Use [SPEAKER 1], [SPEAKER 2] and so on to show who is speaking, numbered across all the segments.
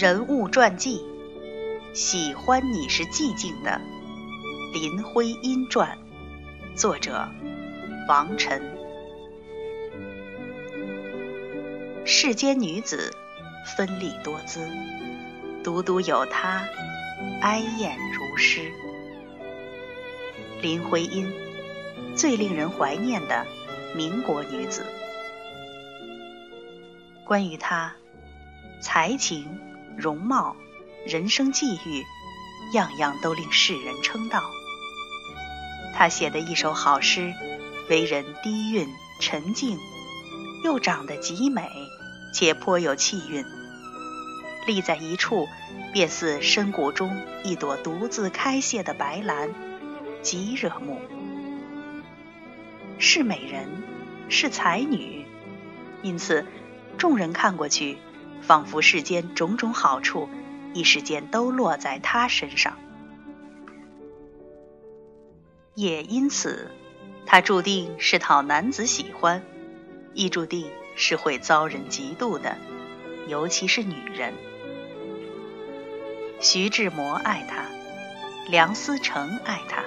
[SPEAKER 1] 人物传记：喜欢你是寂静的，林徽因传，作者王晨。世间女子芬丽多姿，独独有她哀艳如诗。林徽因，最令人怀念的民国女子。关于她，才情。容貌、人生际遇，样样都令世人称道。他写的一首好诗，为人低韵沉静，又长得极美，且颇有气韵。立在一处，便似深谷中一朵独自开谢的白兰，极惹目。是美人，是才女，因此众人看过去。仿佛世间种种好处，一时间都落在他身上。也因此，他注定是讨男子喜欢，亦注定是会遭人嫉妒的，尤其是女人。徐志摩爱他，梁思成爱他，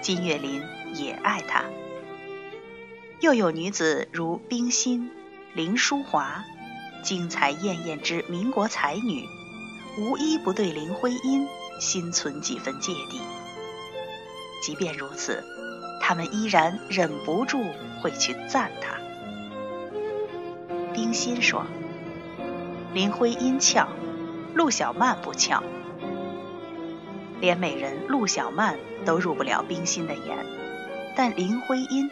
[SPEAKER 1] 金岳霖也爱他，又有女子如冰心、林淑华。精彩艳艳之民国才女，无一不对林徽因心存几分芥蒂。即便如此，他们依然忍不住会去赞她。冰心说：“林徽因俏，陆小曼不俏。连美人陆小曼都入不了冰心的眼，但林徽因。”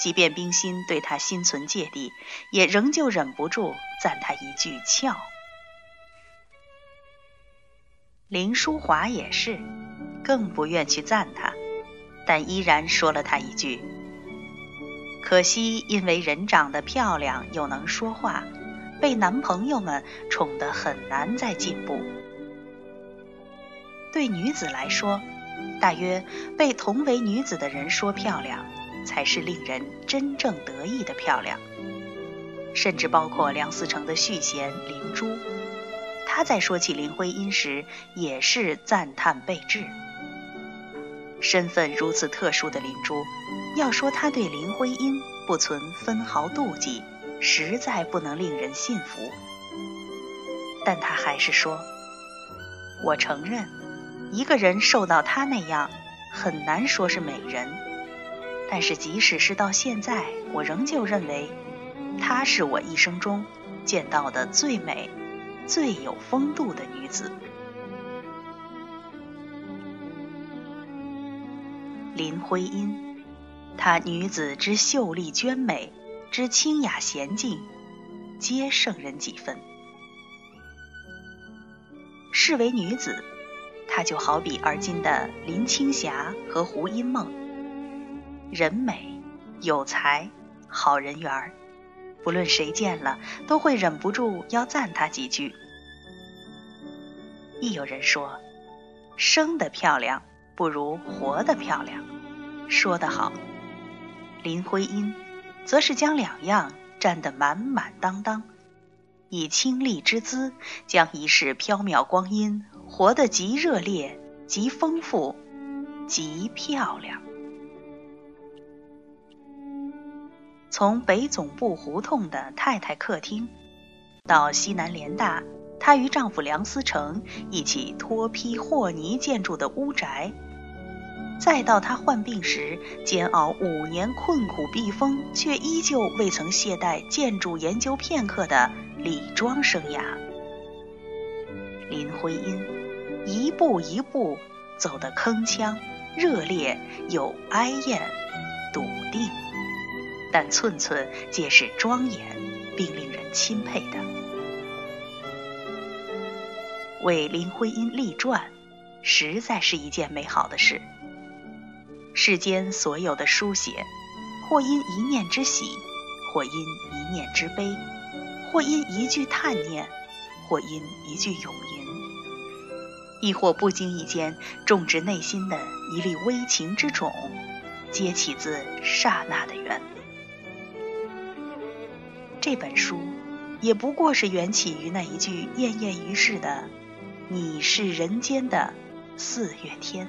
[SPEAKER 1] 即便冰心对他心存芥蒂，也仍旧忍不住赞他一句俏。林淑华也是，更不愿去赞他，但依然说了他一句：“可惜因为人长得漂亮又能说话，被男朋友们宠得很难再进步。”对女子来说，大约被同为女子的人说漂亮。才是令人真正得意的漂亮，甚至包括梁思成的续弦林珠，他在说起林徽因时也是赞叹备至。身份如此特殊的林珠，要说他对林徽因不存分毫妒忌，实在不能令人信服。但他还是说：“我承认，一个人瘦到她那样，很难说是美人。”但是，即使是到现在，我仍旧认为，她是我一生中见到的最美、最有风度的女子。林徽因，她女子之秀丽娟美，之清雅娴静，皆胜人几分。视为女子，她就好比而今的林青霞和胡因梦。人美，有才，好人缘儿，不论谁见了，都会忍不住要赞他几句。亦有人说，生的漂亮不如活的漂亮，说得好。林徽因，则是将两样占得满满当当，以清丽之姿，将一世缥缈光阴活得极热烈、极丰富、极漂亮。从北总部胡同的太太客厅，到西南联大她与丈夫梁思成一起脱坯和泥建筑的屋宅，再到她患病时煎熬五年困苦避风，却依旧未曾懈怠建筑研究片刻的李庄生涯，林徽因一步一步走得铿锵、热烈又哀艳、但寸寸皆是庄严，并令人钦佩的。为林徽因立传，实在是一件美好的事。世间所有的书写，或因一念之喜，或因一念之悲，或因一句叹念，或因一句咏吟，亦或不经意间种植内心的一粒微情之种，皆起自刹那的缘。这本书也不过是缘起于那一句艳艳于世的“你是人间的四月天”。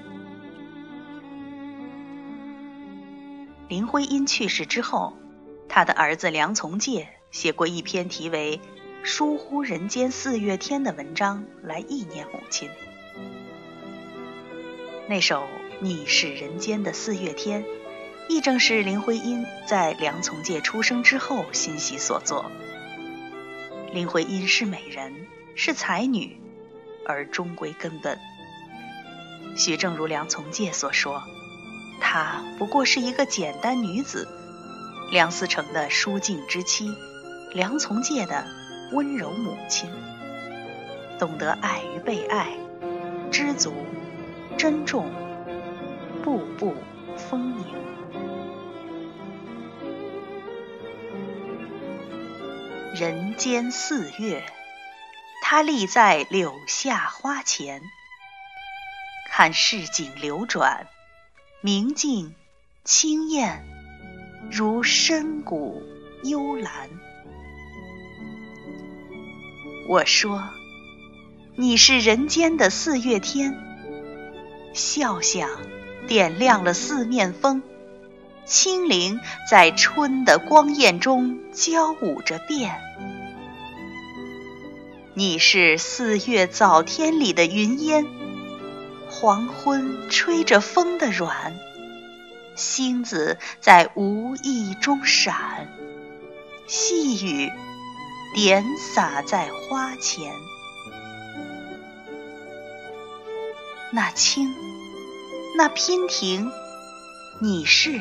[SPEAKER 1] 林徽因去世之后，他的儿子梁从诫写过一篇题为《疏忽人间四月天》的文章来忆念母亲。那首《你是人间的四月天》，亦正是林徽因在梁从诫出生之后欣喜所作。林徽因是美人，是才女，而终归根本，许正如梁从诫所说。她不过是一个简单女子，梁思成的书静之妻，梁从诫的温柔母亲，懂得爱与被爱，知足，珍重，步步丰盈。人间四月，他立在柳下花前，看市井流转。明净清艳，如深谷幽兰。我说，你是人间的四月天，笑响点亮了四面风，清灵在春的光艳中交舞着变。你是四月早天里的云烟。黄昏吹着风的软，星子在无意中闪，细雨点洒在花前。那青，那娉婷，你是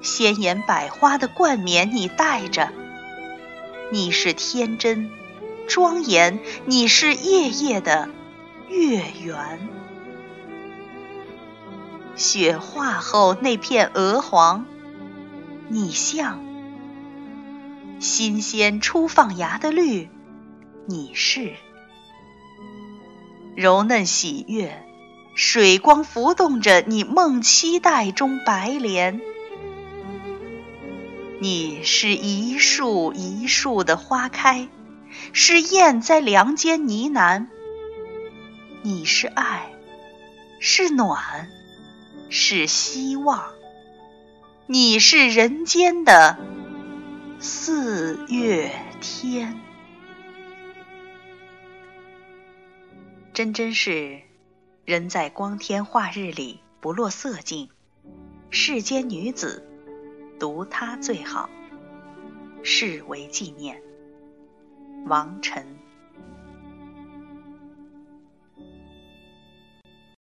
[SPEAKER 1] 鲜艳百花的冠冕，你戴着；你是天真庄严，你是夜夜的。月圆，雪化后那片鹅黄，你像新鲜初放芽的绿，你是。柔嫩喜悦，水光浮动着你梦期待中白莲，你是一树一树的花开，是燕在梁间呢喃。你是爱，是暖，是希望。你是人间的四月天。真真是人在光天化日里不落色境，世间女子读它最好，视为纪念。王晨。